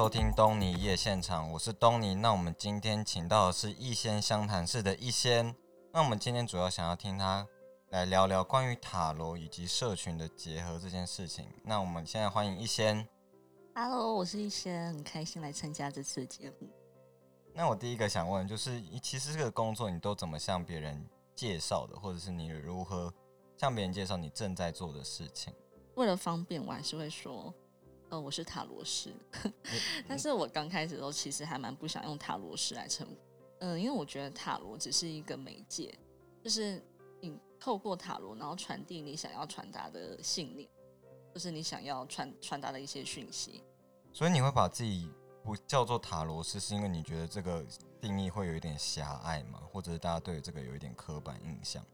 收听东尼夜现场，我是东尼。那我们今天请到的是一仙湘潭市的一仙。那我们今天主要想要听他来聊聊关于塔罗以及社群的结合这件事情。那我们现在欢迎一仙。Hello，我是一仙，很开心来参加这次节目。那我第一个想问就是，其实这个工作你都怎么向别人介绍的，或者是你如何向别人介绍你正在做的事情？为了方便，我还是会说。呃，我是塔罗师，但是我刚开始的时候其实还蛮不想用塔罗师来称呼，嗯，因为我觉得塔罗只是一个媒介，就是你透过塔罗，然后传递你想要传达的信念，就是你想要传传达的一些讯息。所以你会把自己不叫做塔罗师，是因为你觉得这个定义会有一点狭隘吗？或者是大家对这个有一点刻板印象？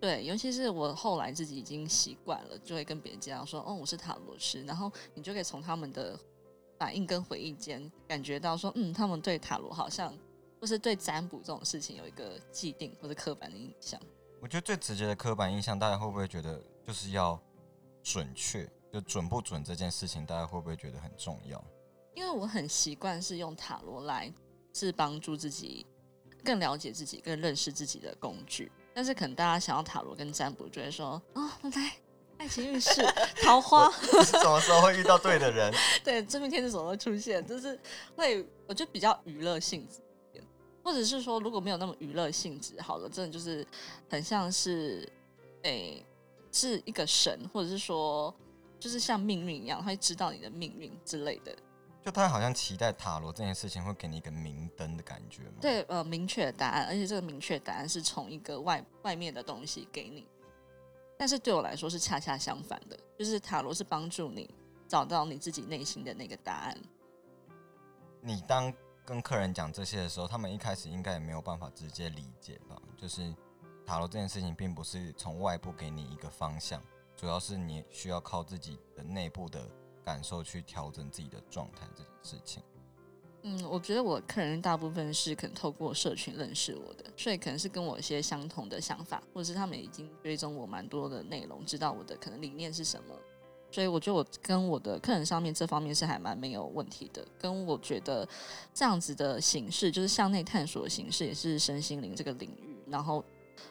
对，尤其是我后来自己已经习惯了，就会跟别人这样说：“哦，我是塔罗师。”然后你就可以从他们的反应跟回应间感觉到说：“嗯，他们对塔罗好像，或是对占卜这种事情有一个既定或者刻板的印象。”我觉得最直接的刻板印象，大家会不会觉得就是要准确？就准不准这件事情，大家会不会觉得很重要？因为我很习惯是用塔罗来是帮助自己更了解自己、更认识自己的工具。但是可能大家想要塔罗跟占卜，就会说哦，来爱情运势、桃花，什么时候会遇到对的人？对，真命天子什么会出现？就是会，我觉得比较娱乐性质，或者是说如果没有那么娱乐性质，好了，真的就是很像是，诶，是一个神，或者是说，就是像命运一样，他会知道你的命运之类的。就他好像期待塔罗这件事情会给你一个明灯的感觉吗？对，呃，明确的答案，而且这个明确答案是从一个外外面的东西给你。但是对我来说是恰恰相反的，就是塔罗是帮助你找到你自己内心的那个答案。你当跟客人讲这些的时候，他们一开始应该也没有办法直接理解吧？就是塔罗这件事情并不是从外部给你一个方向，主要是你需要靠自己的内部的。感受去调整自己的状态这件事情，嗯，我觉得我客人大部分是可能透过社群认识我的，所以可能是跟我一些相同的想法，或者是他们已经追踪我蛮多的内容，知道我的可能理念是什么，所以我觉得我跟我的客人上面这方面是还蛮没有问题的。跟我觉得这样子的形式，就是向内探索的形式，也是身心灵这个领域，然后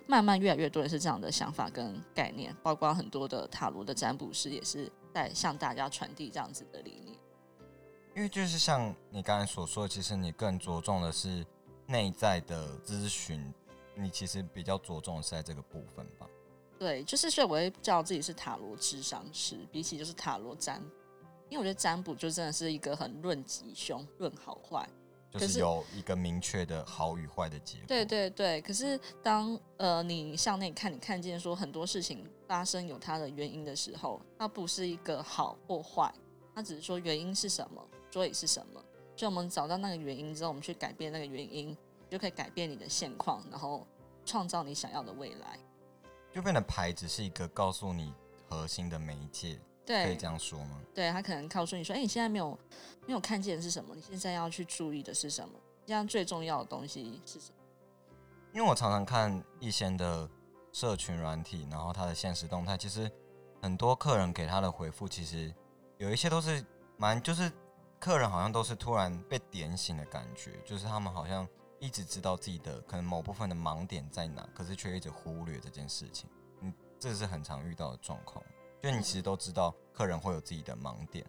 慢慢越来越多人是这样的想法跟概念，包括很多的塔罗的占卜师也是。在向大家传递这样子的理念，因为就是像你刚才所说的，其实你更着重的是内在的咨询，你其实比较着重的是在这个部分吧？对，就是所以我会叫自己是塔罗智商师，比起就是塔罗占，因为我觉得占卜就真的是一个很论吉凶、论好坏。就是有一个明确的好与坏的结果。对对对，可是当呃你向内看，你看见说很多事情发生有它的原因的时候，它不是一个好或坏，它只是说原因是什么，所以是什么。所以我们找到那个原因之后，我们去改变那个原因，就可以改变你的现况，然后创造你想要的未来。就变得牌只是一个告诉你核心的媒介。可以这样说吗？对他可能告诉你说：“哎，你现在没有没有看见是什么？你现在要去注意的是什么？这样最重要的东西是什么？”因为我常常看一些的社群软体，然后他的现实动态，其实很多客人给他的回复，其实有一些都是蛮，就是客人好像都是突然被点醒的感觉，就是他们好像一直知道自己的可能某部分的盲点在哪，可是却一直忽略这件事情。嗯，这是很常遇到的状况。因为你其实都知道客人会有自己的盲点，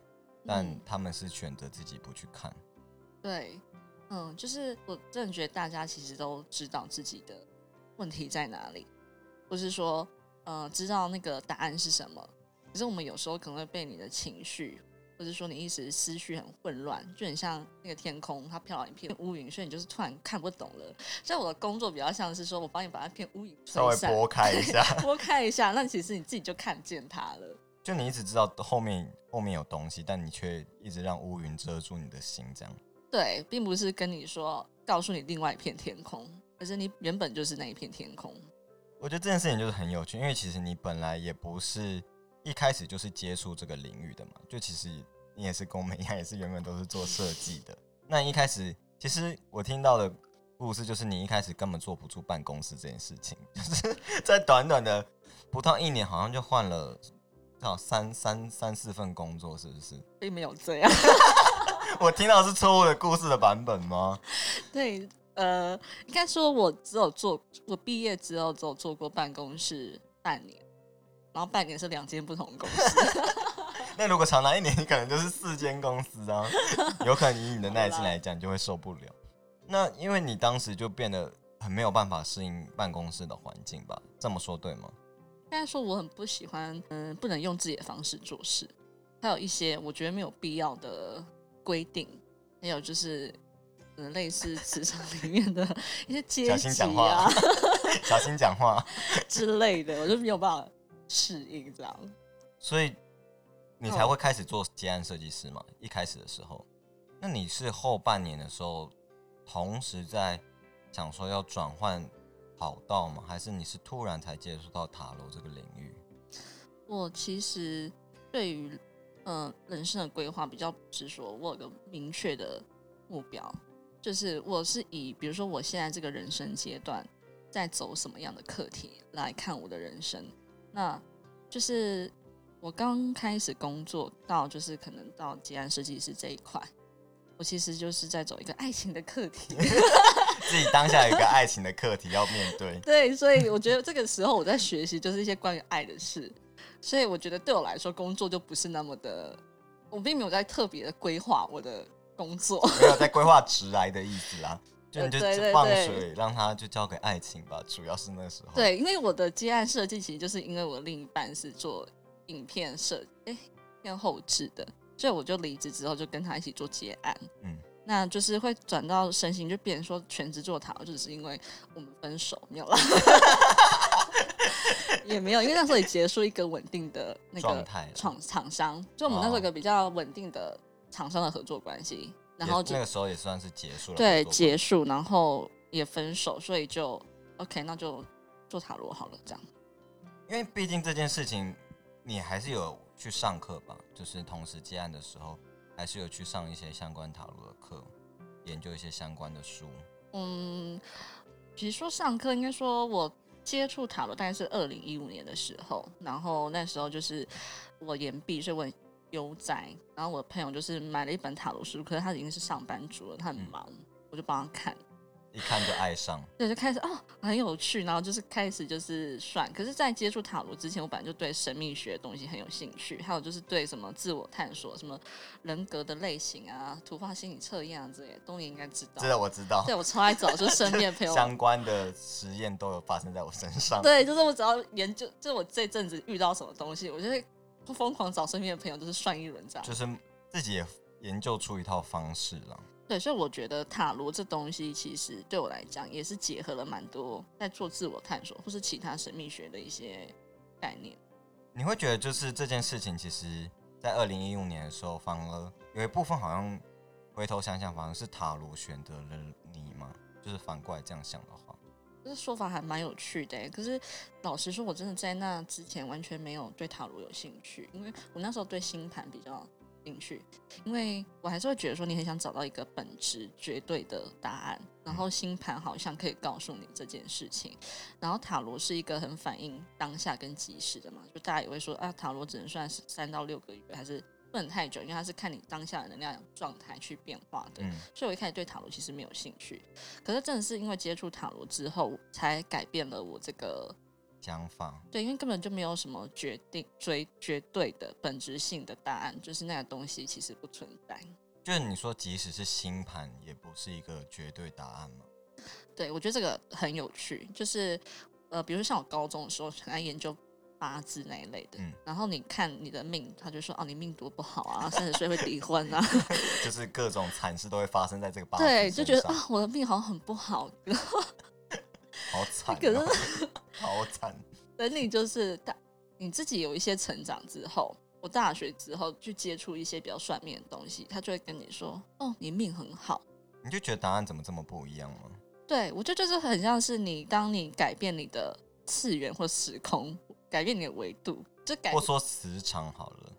但他们是选择自己不去看。对，嗯，就是我真的觉得大家其实都知道自己的问题在哪里，或是说，呃，知道那个答案是什么。可是我们有时候可能会被你的情绪。或者说你一时思绪很混乱，就很像那个天空，它飘了一片乌云，所以你就是突然看不懂了。所以我的工作比较像是说，我帮你把那片乌云稍微拨开一下，拨开一下，那其实你自己就看见它了。就你一直知道后面后面有东西，但你却一直让乌云遮住你的心，这样。对，并不是跟你说告诉你另外一片天空，而是你原本就是那一片天空。我觉得这件事情就是很有趣，因为其实你本来也不是。一开始就是接触这个领域的嘛，就其实你也是跟我们一样，也是原本都是做设计的。那一开始，其实我听到的故事就是你一开始根本坐不住办公室这件事情，就是 在短短的不到一年，好像就换了，少三三三四份工作，是不是？并没有这样，我听到是错误的故事的版本吗？对，呃，应该说我只有做，我毕业之后只有做过办公室半年，然后半年是两间不同公司。那如果长达一年，你可能就是四间公司啊，有可能以你的耐心来讲，就会受不了。那因为你当时就变得很没有办法适应办公室的环境吧？这么说对吗？应该说我很不喜欢，嗯，不能用自己的方式做事，还有一些我觉得没有必要的规定，还有就是嗯，类似职场里面的一些阶级啊，小心讲话之类的，我就没有办法适应这样。所以你才会开始做结案设计师嘛？一开始的时候，那你是后半年的时候，同时在想说要转换。跑道吗？还是你是突然才接触到塔罗这个领域？我其实对于呃人生的规划比较是说，我有个明确的目标，就是我是以比如说我现在这个人生阶段在走什么样的课题来看我的人生。那就是我刚开始工作到就是可能到结案设计师这一块，我其实就是在走一个爱情的课题。自己当下有一个爱情的课题要面对，对，所以我觉得这个时候我在学习，就是一些关于爱的事。所以我觉得对我来说，工作就不是那么的，我并没有在特别的规划我的工作，没有在规划直来的意思啦，就你就放水，让他就交给爱情吧。主要是那时候，对，因为我的接案设计其实就是因为我另一半是做影片设，哎，偏后置的，所以我就离职之后就跟他一起做接案，嗯。那就是会转到身心，就变成说全职做他，就只是因为我们分手没有了，也没有，因为那时候也结束一个稳定的那个厂厂商，就我们那时候一个比较稳定的厂商的合作关系，然后那个时候也算是结束了，对，结束，然后也分手，所以就 OK，那就做塔罗好了，这样。因为毕竟这件事情，你还是有去上课吧，就是同时接案的时候。还是有去上一些相关塔罗的课，研究一些相关的书。嗯，比如说上课，应该说我接触塔罗大概是二零一五年的时候，然后那时候就是我研毕，所以我悠哉。然后我的朋友就是买了一本塔罗书，可是他已经是上班族了，他很忙，我就帮他看。一看就爱上，对，就开始哦，很有趣，然后就是开始就是算。可是，在接触塔罗之前，我本来就对神秘学的东西很有兴趣，还有就是对什么自我探索、什么人格的类型啊、突发心理测验啊这些，东西应该知道。这个我知道，对我超爱找，就身边朋友 相关的实验都有发生在我身上。对，就是我只要研究，就是我这阵子遇到什么东西，我就会疯狂找身边的朋友，就是算一轮这样。就是自己也研究出一套方式了。对，所以我觉得塔罗这东西其实对我来讲也是结合了蛮多在做自我探索或是其他神秘学的一些概念。你会觉得就是这件事情，其实在二零一五年的时候，反而有一部分好像回头想想，反而是塔罗选择了你吗？就是反过来这样想的话，这说法还蛮有趣的。可是老实说，我真的在那之前完全没有对塔罗有兴趣，因为我那时候对星盘比较。兴趣，因为我还是会觉得说，你很想找到一个本质绝对的答案，然后星盘好像可以告诉你这件事情，然后塔罗是一个很反映当下跟即时的嘛，就大家也会说啊，塔罗只能算是三到六个月，还是不能太久，因为它是看你当下的能量状态去变化的。嗯所以我一开始对塔罗其实没有兴趣，可是真的是因为接触塔罗之后，才改变了我这个。想法对，因为根本就没有什么决定、追绝对的本质性的答案，就是那个东西其实不存在。就是你说，即使是星盘，也不是一个绝对答案吗？对，我觉得这个很有趣。就是呃，比如说像我高中的时候，很爱研究八字那一类的。嗯。然后你看你的命，他就说哦，你命多不好啊，三十岁会离婚啊。就是各种惨事都会发生在这个八字对，就觉得啊，我的命好像很不好。好惨，可是好惨。等你就是大，你自己有一些成长之后，我大学之后去接触一些比较算命的东西，他就会跟你说：“哦，你命很好。”你就觉得答案怎么这么不一样吗？对，我觉得就是很像是你，当你改变你的次元或时空，改变你的维度，就改或说磁场好了，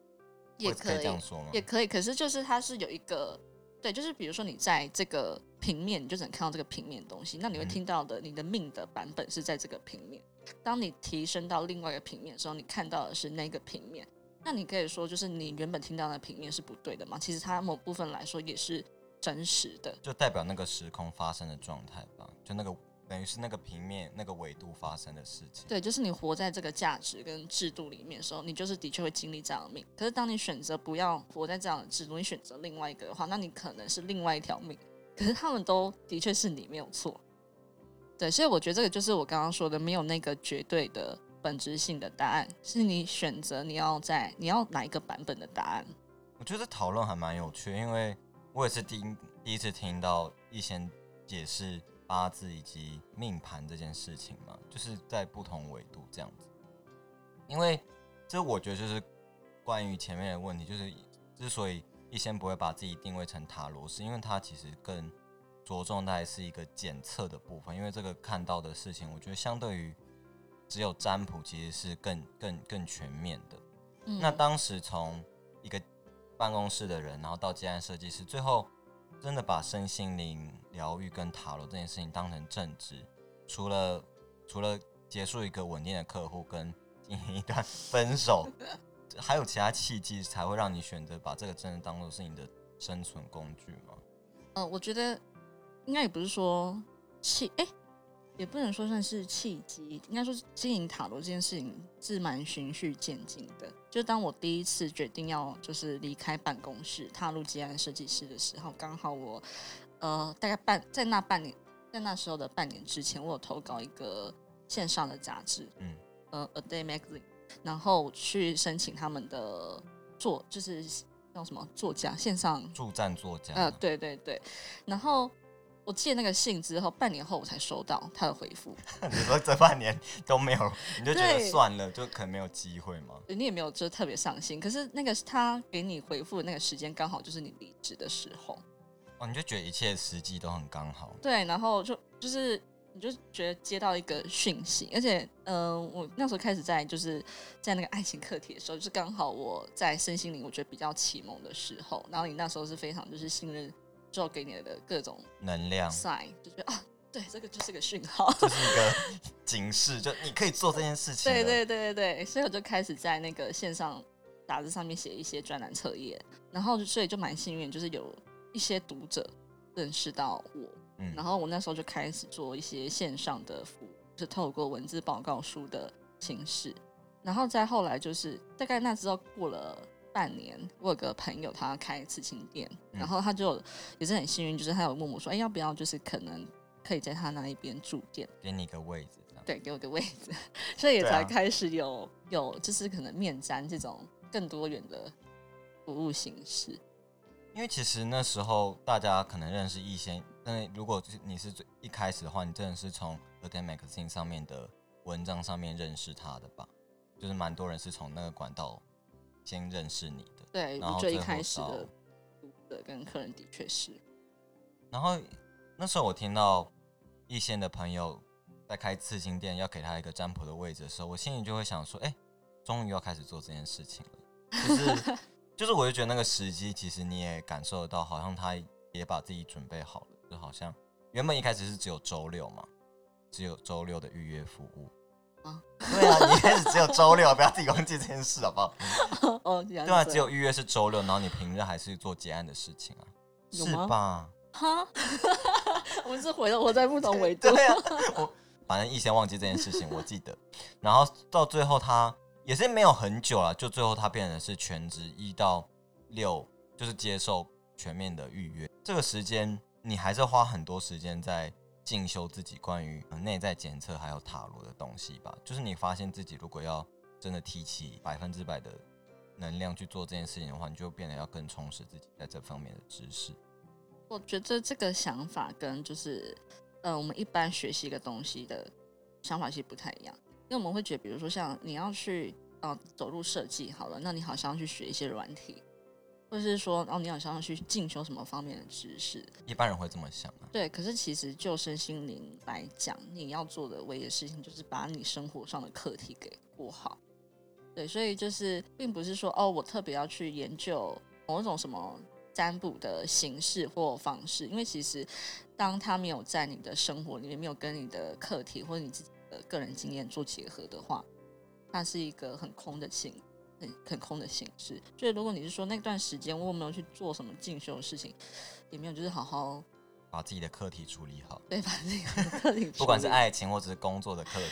也可以这样说吗？也可以，可是就是它是有一个。对，就是比如说你在这个平面，你就只能看到这个平面的东西。那你会听到的，你的命的版本是在这个平面。当你提升到另外一个平面的时候，你看到的是那个平面。那你可以说，就是你原本听到的平面是不对的嘛？其实它某部分来说也是真实的。就代表那个时空发生的状态吧，就那个等于是那个平面那个纬度发生的事情。对，就是你活在这个价值跟制度里面的时候，你就是的确会经历这样的命。可是当你选择不要活在这样的制度，你选择另外一个的话，那你可能是另外一条命。可是他们都的确是你没有错。对，所以我觉得这个就是我刚刚说的，没有那个绝对的本质性的答案，是你选择你要在你要哪一个版本的答案。我觉得讨论还蛮有趣，因为我也是第一第一次听到一些解释八字以及命盘这件事情嘛，就是在不同维度这样子。因为这我觉得就是关于前面的问题，就是之所以一先不会把自己定位成塔罗，是因为它其实更着重在是一个检测的部分，因为这个看到的事情，我觉得相对于只有占卜，其实是更更更全面的。嗯那当时从一个办公室的人，然后到接案设计师，最后真的把身心灵疗愈跟塔罗这件事情当成正职，除了除了结束一个稳定的客户跟进行一段分手，还有其他契机才会让你选择把这个真的当做是你的生存工具吗？呃，我觉得应该也不是说契，哎、也不能说算是契机，应该说是经营塔罗这件事情是蛮循序渐进的。就当我第一次决定要就是离开办公室，踏入接案设计师的时候，刚好我呃大概半在那半年，在那时候的半年之前，我有投稿一个线上的杂志，嗯，呃，A Day Magazine，然后去申请他们的作，就是叫什么作家线上助战作家，呃，对对对，然后我寄了那个信之后，半年后我才收到他的回复，你说这半年都没有，你就觉得算了，就可能没有机会吗？你也没有就特别上心，可是那个他给你回复的那个时间刚好就是你离职的时候，哦，你就觉得一切时机都很刚好，对，然后就就是你就觉得接到一个讯息，而且嗯、呃我那时候开始在就是在那个爱情课题的时候，就是刚好我在身心灵我觉得比较启蒙的时候，然后你那时候是非常就是信任之后给你的各种能量 sign，就觉得啊，对，这个就是个讯号。这是一个警示，就你可以做这件事情。对对对对对，所以我就开始在那个线上杂志上面写一些专栏册页，然后所以就蛮幸运，就是有一些读者认识到我，嗯然后我那时候就开始做一些线上的服务，是透过文字报告书的形式，然后再后来就是大概那之后过了。半年，我有个朋友他开刺青店，嗯然后他就也是很幸运，就是他有问我说，哎，要不要就是可能可以在他那一边驻店，给你一个位置。对，给我个位置，所以也才开始有、有就是可能面占这种更多元的服务形式。因为其实那时候大家可能认识易先，但是如果就是你是最一开始的话，你真的是从 A Day Magazine 上面的文章上面认识他的吧？就是蛮多人是从那个管道先认识你的。对，然后最开始到的读者跟客人的确是，然后那时候我听到易线的朋友在开刺青店，要给他一个占卜的位置的时候，我心里就会想说，哎、终于要开始做这件事情了。就是 就是，我就觉得那个时机，其实你也感受得到，好像他也把自己准备好了，就好像原本一开始是只有周六嘛，只有周六的预约服务。啊对啊，你一开始只有周六，不要自己忘记这件事好不好？哦，对对啊，只有预约是周六，然后你平日还是做结案的事情啊，是吧？哈，我们是回到活在不同维度。对啊，我反正以前忘记这件事情，我记得。然后到最后他也是没有很久了，就最后他变成是全职一到六，就是接受全面的预约。这个时间你还是花很多时间在进修自己关于内在检测还有塔罗的东西吧。就是你发现自己如果要真的提起百分之百的能量去做这件事情的话，你就变得要更充实自己在这方面的知识。我觉得这个想法跟就是呃我们一般学习一个东西的想法其实不太一样，因为我们会觉得，比如说像你要去呃走入设计好了，那你好像要去学一些软体，或者是说哦你好像要去进修什么方面的知识，一般人会这么想啊。对，可是其实就身心灵来讲，你要做的唯一的事情就是把你生活上的课题给过好。对，所以就是并不是说哦，我特别要去研究某种什么占卜的形式或方式，因为其实当他没有在你的生活里面，没有跟你的课题或者你自己的个人经验做结合的话，它是一个很空的情。很很空的形式。所以如果你是说那段时间我有没有去做什么进修的事情，也没有，就是好好把自己的课题处理好，对把自己的课题处理，不管是爱情或者是工作的课题。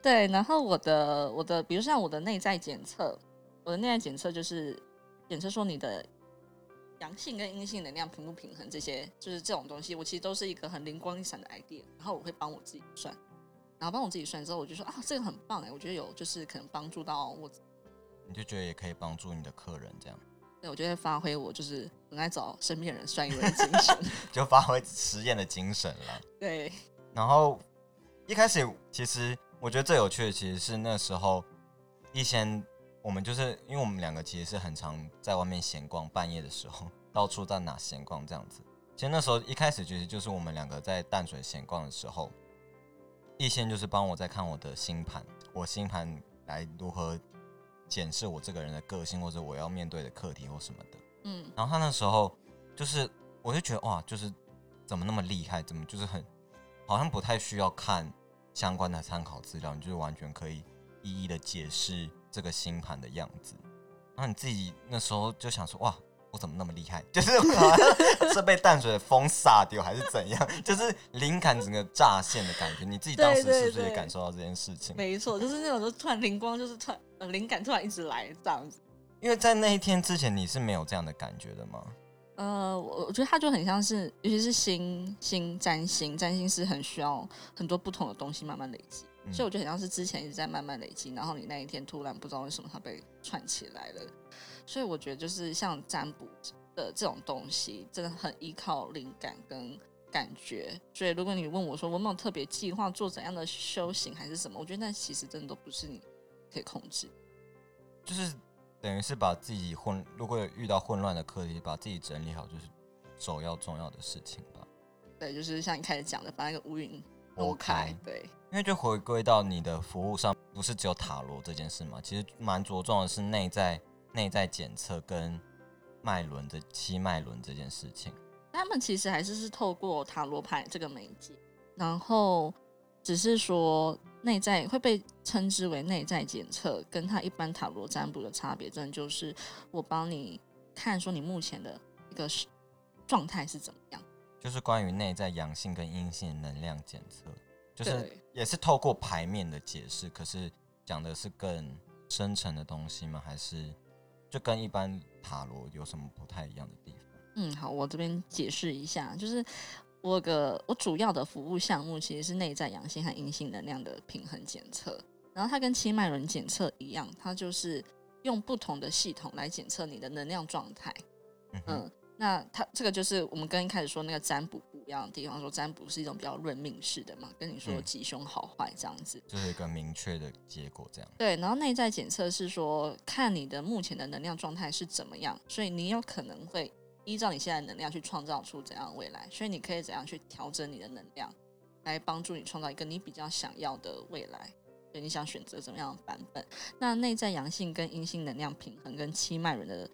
对，然后我的我的，比如像我的内在检测，我的内在检测就是检测说你的阳性跟阴性能量平不平衡，这些就是这种东西，我其实都是一个很灵光一闪的 idea，然后我会帮我自己算，然后帮我自己算之后，我就说啊，这个很棒哎，我觉得有就是可能帮助到我，你就觉得也可以帮助你的客人这样。对，我觉得发挥我就是很爱找身边人算一轮精神，就发挥实验的精神了。对，然后一开始其实。我觉得最有趣的其实是那时候，一先我们就是因为我们两个其实是很常在外面闲逛，半夜的时候到处在哪闲逛这样子。其实那时候一开始其实就是我们两个在淡水闲逛的时候，一先就是帮我在看我的星盘，我星盘来如何检视我这个人的个性或者我要面对的课题或什么的。嗯，然后他那时候就是我就觉得哇，就是怎么那么厉害，怎么就是很好像不太需要看。相关的参考资料，你就是完全可以一一的解释这个星盘的样子。然后你自己那时候就想说：“哇，我怎么那么厉害？就是是被淡水的风洒掉，还是怎样？就是灵感整个乍现的感觉。你自己当时是不是也感受到这件事情？没错，就是那种就突然灵光，就是突然灵感突然一直来这样子。因为在那一天之前，你是没有这样的感觉的吗？呃，我我觉得它就很像是，尤其是星星占星，占星是很需要很多不同的东西慢慢累积，所以我觉得很像是之前一直在慢慢累积，然后你那一天突然不知道为什么它被串起来了，所以我觉得就是像占卜的这种东西，真的很依靠灵感跟感觉。所以如果你问我说我有没有特别计划做怎样的修行还是什么，我觉得那其实真的都不是你可以控制，就是。等于是把自己混，如果有遇到混乱的课题，把自己整理好，就是首要重要的事情吧。对，就是像你开始讲的，把那个乌云拨开。对，因为就回归到你的服务上，不是只有塔罗这件事嘛，其实蛮着重的是内在内在检测跟脉轮的七脉轮这件事情。他们其实还是是透过塔罗牌这个媒介，然后只是说。内在会被称之为内在检测，跟他一般塔罗占卜的差别，真的就是我帮你看说你目前的一个状态是怎么样，就是关于内在阳性跟阴性能量检测，就是也是透过牌面的解释，可是讲的是更深层的东西吗？还是就跟一般塔罗有什么不太一样的地方？嗯，好，我这边解释一下，就是。我个我主要的服务项目其实是内在阳性和阴性能量的平衡检测，然后它跟七脉轮检测一样，它就是用不同的系统来检测你的能量状态。嗯，那它这个就是我们跟一开始说那个占卜不一样的地方，说占卜是一种比较论命式的嘛，跟你说吉凶好坏这样子，就是一个明确的结果这样。对，然后内在检测是说看你的目前的能量状态是怎么样，所以你有可能会。依照你现在能量去创造出怎样的未来，所以你可以怎样去调整你的能量，来帮助你创造一个你比较想要的未来。所以你想选择怎么样的版本？那内在阳性跟阴性能量平衡跟七脉轮的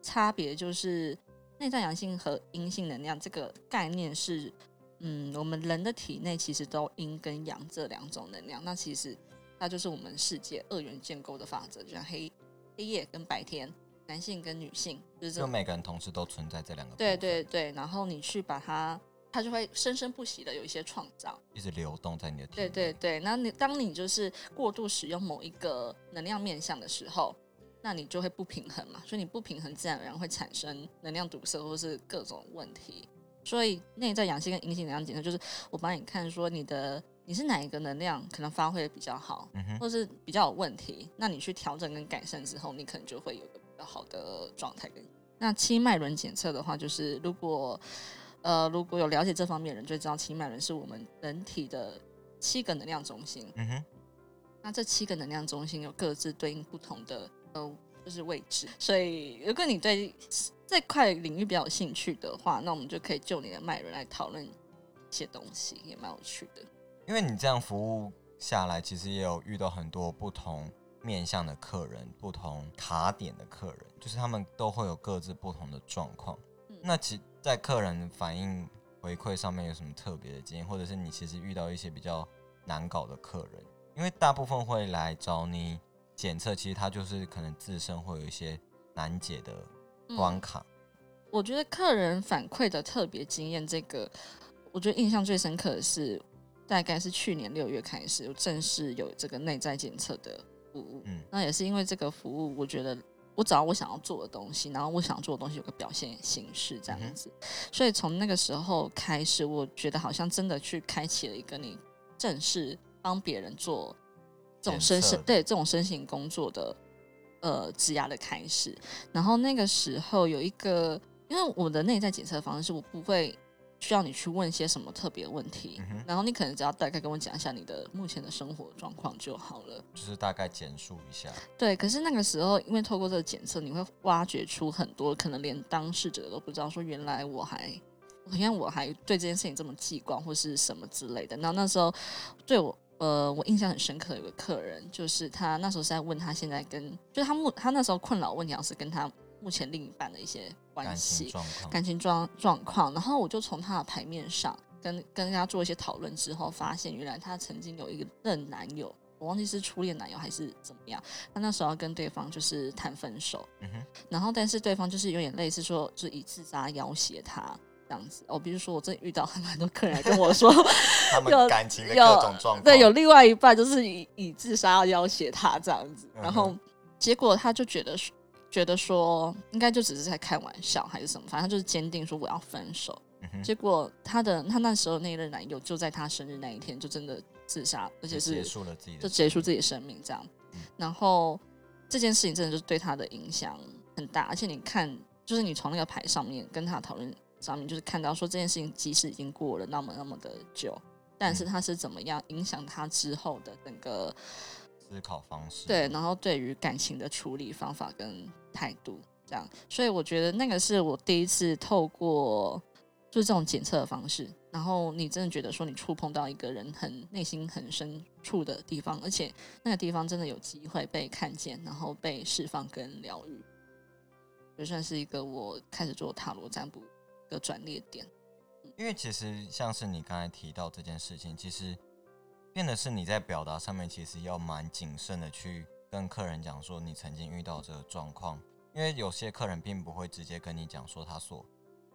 差别，就是内在阳性和阴性能量这个概念是，嗯，我们人的体内其实都阴跟阳这两种能量。那其实它就是我们世界二元建构的法则，就像黑黑夜跟白天。男性跟女性，就是每个人同时都存在这两个。对对对，然后你去把它，它就会生生不息的有一些创造，一直流动在你的体对对对，那你当你就是过度使用某一个能量面向的时候，那你就会不平衡嘛，所以你不平衡，自然而然会产生能量堵塞或是各种问题。所以内在阳性跟阴性能量检测，就是我帮你看说你的你是哪一个能量可能发挥的比较好，或是比较有问题，那你去调整跟改善之后，你可能就会有个。好的状态跟那七脉轮检测的话，就是如果呃如果有了解这方面的人，就知道七脉轮是我们人体的七个能量中心。嗯哼，那这七个能量中心有各自对应不同的呃就是位置，所以如果你对这块领域比较有兴趣的话，那我们就可以就你的脉轮来讨论一些东西，也蛮有趣的。因为你这样服务下来，其实也有遇到很多不同。面向的客人，不同卡点的客人，就是他们都会有各自不同的状况。那其在客人反应回馈上面有什么特别的经验，或者是你其实遇到一些比较难搞的客人？因为大部分会来找你检测，其实他就是可能自身会有一些难解的关卡。我觉得客人反馈的特别经验，这个我觉得印象最深刻的是，大概是去年六月开始，有正式有这个内在检测的服务。嗯，那也是因为这个服务，我觉得我找到我想要做的东西，然后我想做的东西有个表现形式这样子，所以从那个时候开始，我觉得好像真的去开启了一个你正式帮别人做这种身心对这种身形工作的呃质押的开始。然后那个时候有一个。因为我的内在检测方式，我不会需要你去问一些什么特别问题，然后你可能只要大概跟我讲一下你的目前的生活状况就好了，就是大概简述一下。对，可是那个时候，因为透过这个检测，你会挖掘出很多可能连当事者都不知道，说原来我还，好像我还对这件事情这么记挂，或是什么之类的。然后那时候对我，呃，我印象很深刻，有个客人，就是他那时候是在问他现在跟，就是他目他那时候困扰问题，好像是跟他。目前另一半的一些关系、感情状状况，然后我就从他的牌面上跟跟人家做一些讨论之后，发现原来他曾经有一个任男友，我忘记是初恋男友还是怎么样。他那时候要跟对方就是谈分手，嗯然后但是对方就是有点类似说，就以自杀要挟他这样子。哦，比如说我真遇到 很多客人跟我说，他们感情的各种状况，对，有另外一半就是以以自杀要要挟他这样子，然后结果他就觉得。觉得说应该就只是在开玩笑还是什么，反正他就是坚定说我要分手。结果他的他那时候那任男友就在他生日那一天就真的自杀，而且是结束了自己的，就结束自己的生命这样。然后这件事情真的就是对他的影响很大，而且你看，就是你从那个牌上面跟他讨论上面，就是看到说这件事情即使已经过了那么那么的久，但是他是怎么样影响他之后的整个。思考方式对，然后对于感情的处理方法跟态度这样，所以我觉得那个是我第一次透过就是这种检测的方式，然后你真的觉得说你触碰到一个人很内心很深处的地方，而且那个地方真的有机会被看见，然后被释放跟疗愈，就算是一个我开始做塔罗占卜的转捩点。因为其实像是你刚才提到这件事情，其实。变的是你在表达上面，其实要蛮谨慎的去跟客人讲说你曾经遇到这个状况，因为有些客人并不会直接跟你讲说他所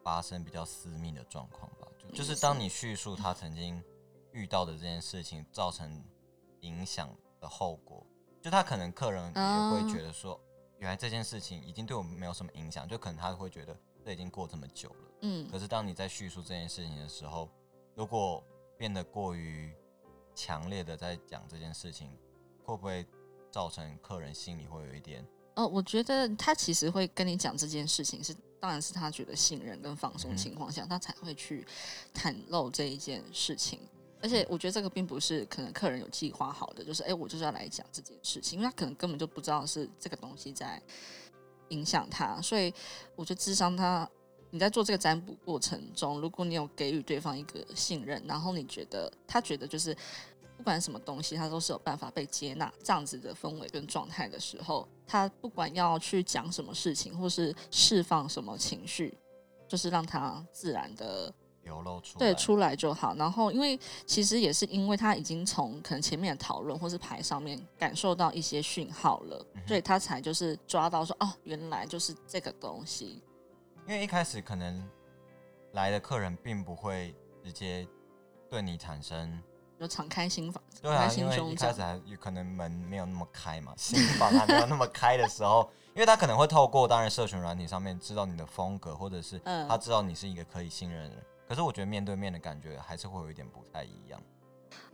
发生比较私密的状况吧，就就是当你叙述他曾经遇到的这件事情造成影响的后果，就他可能客人也会觉得说，原来这件事情已经对我们没有什么影响，就可能他会觉得这已经过这么久了，嗯，可是当你在叙述这件事情的时候，如果变得过于强烈的在讲这件事情，会不会造成客人心里会有一点？哦，我觉得他其实会跟你讲这件事情，是当然是他觉得信任跟放松情况下，他才会去袒露这一件事情。而且我觉得这个并不是可能客人有计划好的，就是哎，我就是要来讲这件事情，因为他可能根本就不知道是这个东西在影响他。所以我觉得智商他，你在做这个占卜过程中，如果你有给予对方一个信任，然后你觉得他觉得就是。不管什么东西，他都是有办法被接纳。这样子的氛围跟状态的时候，他不管要去讲什么事情，或是释放什么情绪，就是让他自然的流露出对出来就好。然后，因为其实也是因为他已经从可能前面的讨论或是牌上面感受到一些讯号了，所以他才就是抓到说哦，原来就是这个东西。因为一开始可能来的客人并不会直接对你产生。就敞开心房，对啊，因为一开始还有可能门没有那么开嘛，心房还没有那么开的时候，因为他可能会透过当然社群软体上面知道你的风格，或者是他知道你是一个可以信任的人。可是我觉得面对面的感觉还是会有一点不太一样。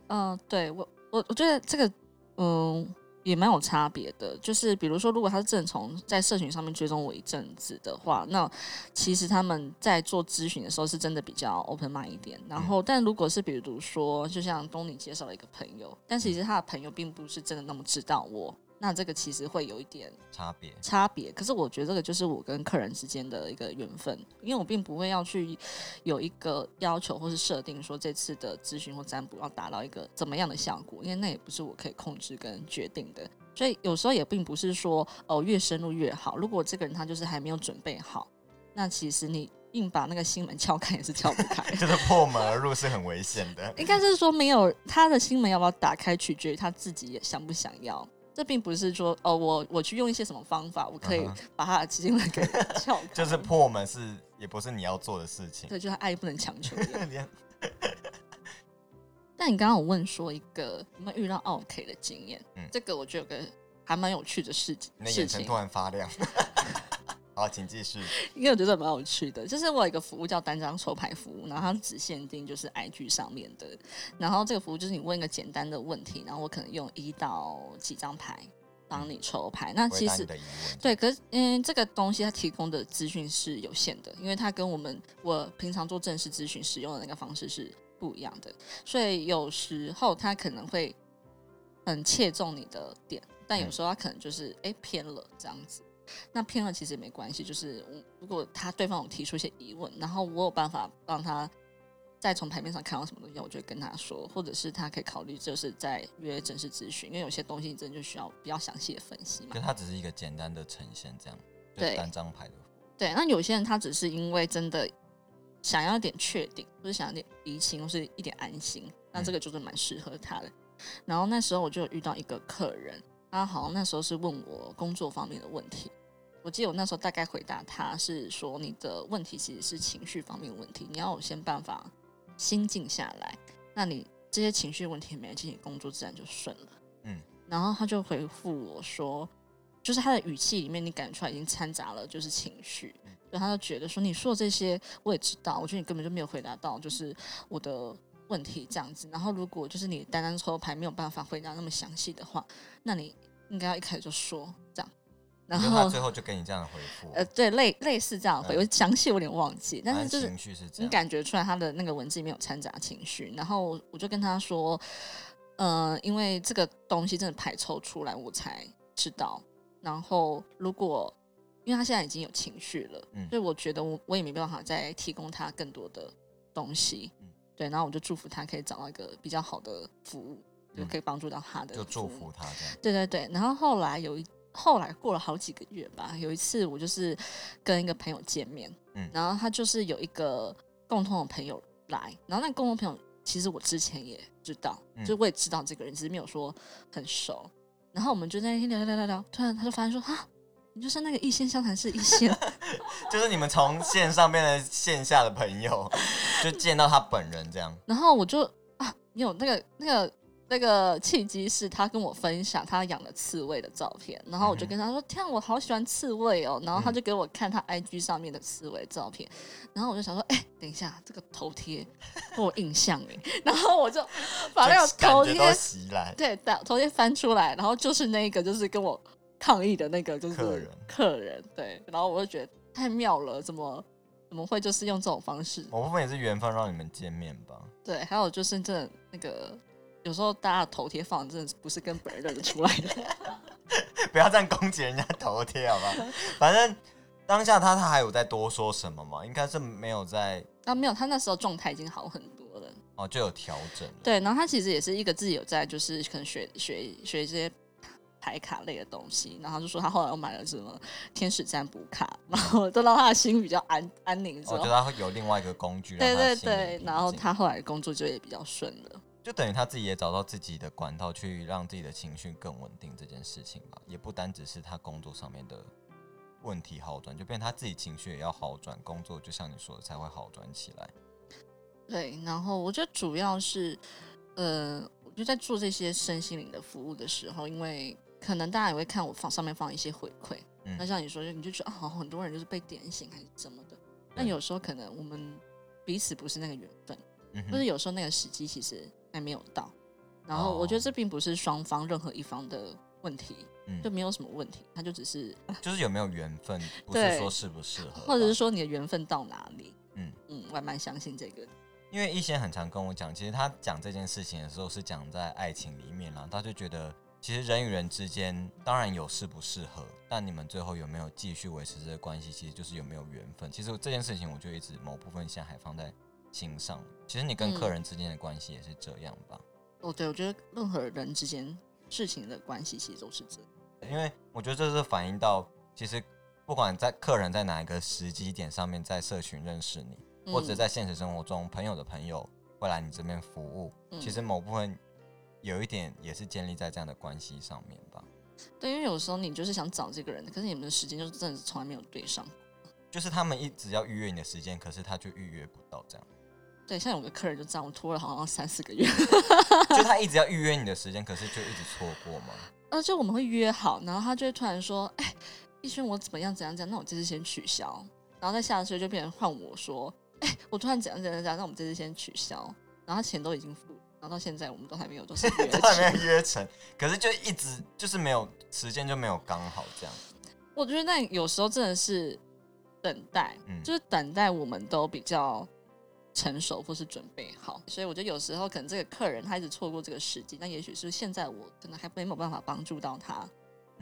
嗯，对我我我觉得这个嗯。也蛮有差别的，就是比如说，如果他是正从在社群上面追踪我一阵子的话，那其实他们在做咨询的时候是真的比较 open mind 一点。然后，但如果是比如说，就像东尼介绍了一个朋友，但其实他的朋友并不是真的那么知道我。那这个其实会有一点差别，差别。可是我觉得这个就是我跟客人之间的一个缘分，因为我并不会要去有一个要求或是设定说这次的咨询或占卜要达到一个怎么样的效果，因为那也不是我可以控制跟决定的。所以有时候也并不是说哦越深入越好。如果这个人他就是还没有准备好，那其实你硬把那个心门撬开也是撬不开，就是破门而入是很危险的。应该是说没有他的心门要不要打开，取决于他自己也想不想要。这并不是说哦，我我去用一些什么方法，我可以嗯把他的基金给撬开，就是破门是也不是你要做的事情。对，就是爱不能强求 但你刚刚有问说一个有没有遇到 OK 的经验，嗯这个我觉得有个还蛮有趣的事情事情你的眼神突，然发亮。好，请继续。因为我觉得蛮有趣的，就是我有一个服务叫单张抽牌服务，然后它只限定就是 IG 上面的，然后这个服务就是你问一个简单的问题，然后我可能用一到几张牌帮你抽牌，那其实。对，可是嗯，这个东西它提供的资讯是有限的，因为它跟我们我平常做正式咨询使用的那个方式是不一样的，所以有时候它可能会很切中你的点，但有时候它可能就是哎偏了这样子。那偏了其实也没关系，就是我如果他对方有提出一些疑问，然后我有办法让他再从牌面上看到什么东西，我就会跟他说，或者是他可以考虑就是在约正式咨询，因为有些东西真的就需要比较详细的分析嘛就。他只是一个简单的呈现，这样。对单张牌的。对，那有些人他只是因为真的想要一点确定，或者想要一点厘清，或是一点安心，那这个就是蛮适合他的。然后那时候我就遇到一个客人，他好像那时候是问我工作方面的问题。我记得我那时候大概回答他是说，你的问题其实是情绪方面的问题，你要有先办法心静下来，那你这些情绪问题没有进行工作，自然就顺了。嗯，然后他就回复我说，就是他的语气里面你感觉出来已经掺杂了就是情绪，所以他就觉得说你说的这些我也知道，我觉得你根本就没有回答到就是我的问题这样子。然后如果就是你单单抽牌没有办法回答那么详细的话，那你应该要一开始就说。然后他后最后就给你这样的回复。呃，对，类类似这样回，嗯我详细我有点忘记，但是就是你。感觉出来他的那个文字里面有掺杂情绪，然后我就跟他说，呃，因为这个东西真的排抽出来我才知道，然后如果因为他现在已经有情绪了，嗯所以我觉得我我也没办法再提供他更多的东西，嗯对，然后我就祝福他可以找到一个比较好的服务，就嗯可以帮助到他的，就祝福。他这样。对对对，然后后来有一后来过了好几个月吧，有一次我就是跟一个朋友见面，嗯然后他就是有一个共同的朋友来，然后那个共同朋友其实我之前也知道，嗯就我也知道这个人，只是没有说很熟。然后我们就在那天聊聊聊聊聊，突然他就发现说啊，你就是那个一线相谈室一线，就是你们从线上变成线下的朋友，就见到他本人这样。然后我就啊，你有那个那个那个契机是他跟我分享他养的刺猬的照片，然后我就跟他说：“天啊，我好喜欢刺猬哦。”然后他嗯就给我看他 IG 上面的刺猬照片，然后我就想说：“哎、等一下，这个头贴我印象哎。”然后我就把那个头贴袭来。对把头贴翻出来，然后就是那个就是跟我抗议的那个就是客人客人对，然后我就觉得太妙了，怎么怎么会就是用这种方式？我部分也是缘分让你们见面吧。对，还有就是这那个，有时候大家的头贴放的真的不是跟本人认得出来的。不要这样攻击人家头贴，好吧？反正当下他他还有在多说什么吗？应该是没有在啊，没有，他那时候状态已经好很多了。哦，就有调整。对，然后他其实也是一个自己有在，就是可能学学学一些牌卡类的东西，然后他就说他后来又买了什么天使占卜卡，然后都让他的心比较安安宁。我觉得他会有另外一个工具对对对，然后他后来工作就也比较顺了。就等于他自己也找到自己的管道，去让自己的情绪更稳定这件事情吧，也不单只是他工作上面的问题好转，就变成他自己情绪也要好转，工作就像你说的才会好转起来。对，然后我觉得主要是，呃，我就在做这些身心灵的服务的时候，因为可能大家也会看我放上面放一些回馈，嗯。那像你说，就你就觉得啊，好很多人就是被点醒还是怎么的，那有时候可能我们彼此不是那个缘分，嗯哼。或者有时候那个时机其实还没有到，然后我觉得哦这并不是双方任何一方的问题，嗯就没有什么问题，它就只是，就是有没有缘分，不是说适不适合，或者是说你的缘分到哪里，嗯嗯，我还蛮相信这个。因为一贤很常跟我讲，其实他讲这件事情的时候是讲在爱情里面啦，他就觉得其实人与人之间当然有适不适合，但你们最后有没有继续维持这个关系，其实就是有没有缘分。其实这件事情，我就一直某部分现在还放在心上。其实你跟客嗯人之间的关系也是这样吧，哦，对，我觉得任何人之间事情的关系其实都是这样。因为我觉得这是反映到其实不管在客人在哪一个时机点上面，在社群认识你，或者嗯在现实生活中朋友的朋友会来你这边服务，嗯其实某部分有一点也是建立在这样的关系上面吧。对，因为有时候你就是想找这个人，可是你们的时间就是真的是从来没有对上。就是他们一直要预约你的时间，可是他就预约不到这样。对，像有个客人就这样，我拖了好像三四个月。就他一直要预约你的时间，可是就一直错过嘛。呃，就我们会约好，然后他就会突然说：“哎，逸轩，我怎么样怎样怎样？那我这次先取消。”然后再下次就变成换我说：“哎，我突然怎样怎样怎样？那我们这次先取消。”然后钱都已经付，然后到现在我们都还没有都是 还没有约成，可是就一直就是没有时间就没有刚好这样。我觉得那有时候真的是等待，就是等待我们都比较。成熟或是准备好，所以我觉得有时候可能这个客人他一直错过这个时机，那也许是现在我可能还没有办法帮助到他，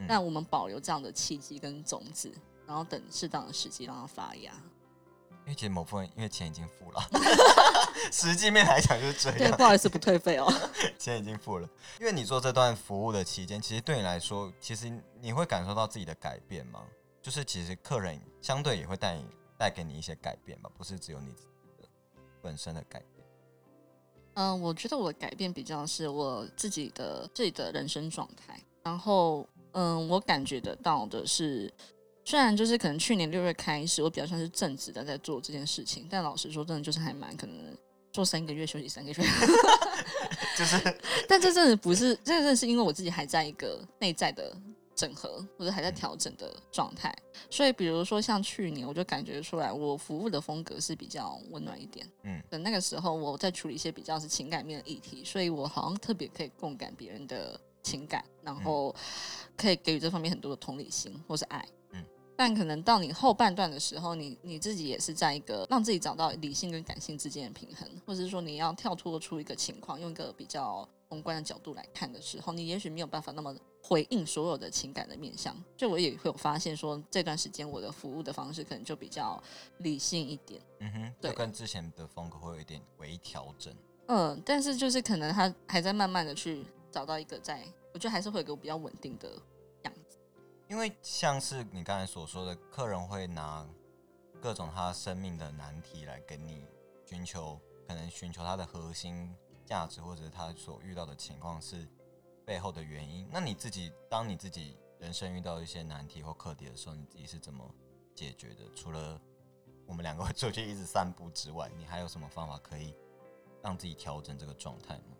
那我们保留这样的契机跟种子，然后等适当的时机让它发芽。因为其实某部分因为钱已经付了，实际面来讲就是这样。对，不好意思不退费哦，钱已经付了。因为你做这段服务的期间，其实对你来说，其实你会感受到自己的改变吗？就是其实客人相对也会带你带给你一些改变吧，不是只有你。本身的改变，嗯，我觉得我的改变比较是我自己的自己的人生状态。然后，嗯，我感觉得到的是，虽然就是可能去年六月开始，我比较像是正直的在做这件事情，但老实说，真的就是还蛮可能做三个月休息三个月，就是，但这真的不是，这真的是因为我自己还在一个内在的。整合或者还在调整的状态，所以比如说像去年，我就感觉出来我服务的风格是比较温暖一点。嗯，等那个时候我在处理一些比较是情感面的议题，所以我好像特别可以共感别人的情感，然后可以给予这方面很多的同理心或是爱。嗯，但可能到你后半段的时候，你你自己也是在一个让自己找到理性跟感性之间的平衡，或者是说你要跳脱出一个情况，用一个比较宏观的角度来看的时候，你也许没有办法那么。回应所有的情感的面向，就我也会有发现说，这段时间我的服务的方式可能就比较理性一点。嗯哼，就跟之前的风格会有一点微调整。嗯，但是就是可能他还在慢慢的去找到一个，在我觉得还是会有个比较稳定的样子。因为像是你刚才所说的，客人会拿各种他生命的难题来跟你寻求，可能寻求他的核心价值，或者是他所遇到的情况是。背后的原因，那你自己当你自己人生遇到一些难题或课题的时候，你自己是怎么解决的？除了我们两个会 出去一直散步之外，你还有什么方法可以让自己调整这个状态吗？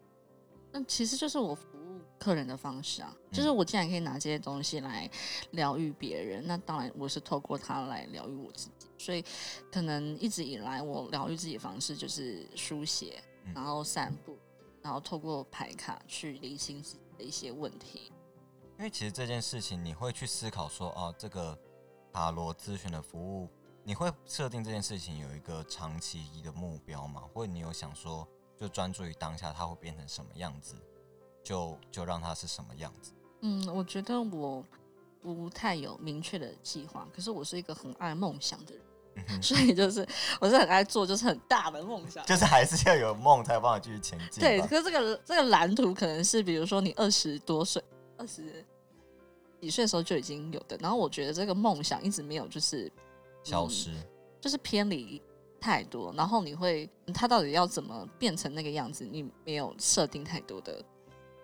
那其实就是我服务客人的方式啊，就是我既然可以拿这些东西来疗愈别人，那当然我是透过它来疗愈我自己。所以可能一直以来我疗愈自己的方式就是书写，然后散步，然后透过牌卡去理清自己。的一些问题，因为其实这件事情，你会去思考说，哦，这个塔罗咨询的服务，你会设定这件事情有一个长期的目标吗？或者你有想说，就专注于当下，它会变成什么样子，就就让它是什么样子？嗯，我觉得我不太有明确的计划，可是我是一个很爱梦想的人。所以就是我是很爱做，就是很大的梦想，就是还是要有梦才有办法继续前进。对，可是这个这个蓝图可能是，比如说你二十多岁、二十几岁的时候就已经有的，然后我觉得这个梦想一直没有就是消失，就是偏离太多，然后你会它到底要怎么变成那个样子，你没有设定太多的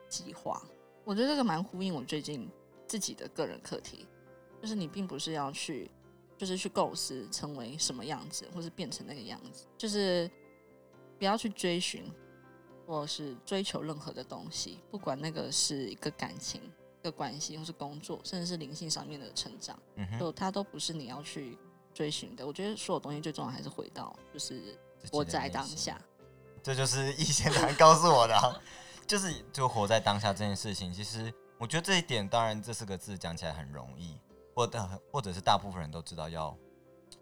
计划。我觉得这个蛮呼应我最近自己的个人课题，就是你并不是要去。就是去构思成为什么样子，或是变成那个样子，就是不要去追寻，或是追求任何的东西，不管那个是一个感情、一个关系，或是工作，甚至是灵性上面的成长，嗯就它都不是你要去追寻的。我觉得所有东西最重要还是回到，就是活在当下。这就是易先生告诉我的，就是就活在当下这件事情。其实我觉得这一点，当然这四个字讲起来很容易。或的，或者是大部分人都知道要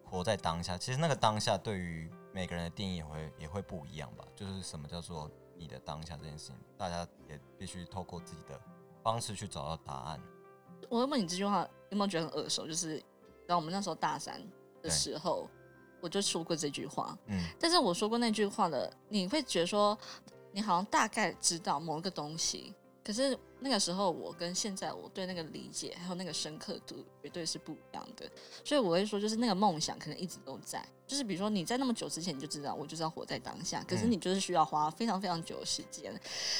活在当下。其实那个当下对于每个人的定义也会也会不一样吧。就是什么叫做你的当下这件事情，大家也必须透过自己的方式去找到答案。我问你这句话有没有觉得很耳熟？就是当我们那时候大三的时候，我就说过这句话。嗯。但是我说过那句话的，你会觉得说，你好像大概知道某一个东西，可是那个时候，我跟现在我对那个理解还有那个深刻度绝对是不一样的。所以我会说，就是那个梦想可能一直都在。就是比如说你在那么久之前你就知道，我就是要活在当下。可是你就是需要花非常非常久的时间，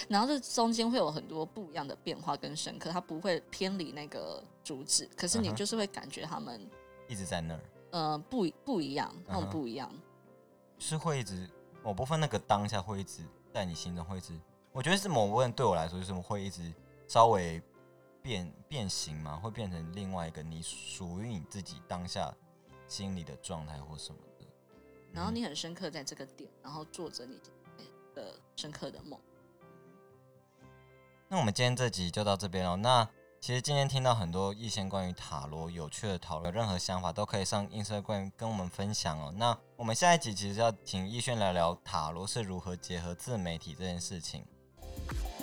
然后这中间会有很多不一样的变化跟深刻，它不会偏离那个主旨。可是你就是会感觉他们一直在那儿。呃，不不一样，那种不一样，是会一直某部分那个当下会一直在你心中会一直。我觉得是某部分对我来说，就是会一直稍微变变形嘛，会变成另外一个你属于你自己当下心里的状态或什么的。然后你很深刻在这个点，然后做着你的深刻的梦。那我们今天这集就到这边哦。那其实今天听到很多一些关于塔罗有趣的讨论，有任何想法都可以上 Instagram 跟我们分享哦。那我们下一集其实要请逸轩聊聊塔罗是如何结合自媒体这件事情。Thank you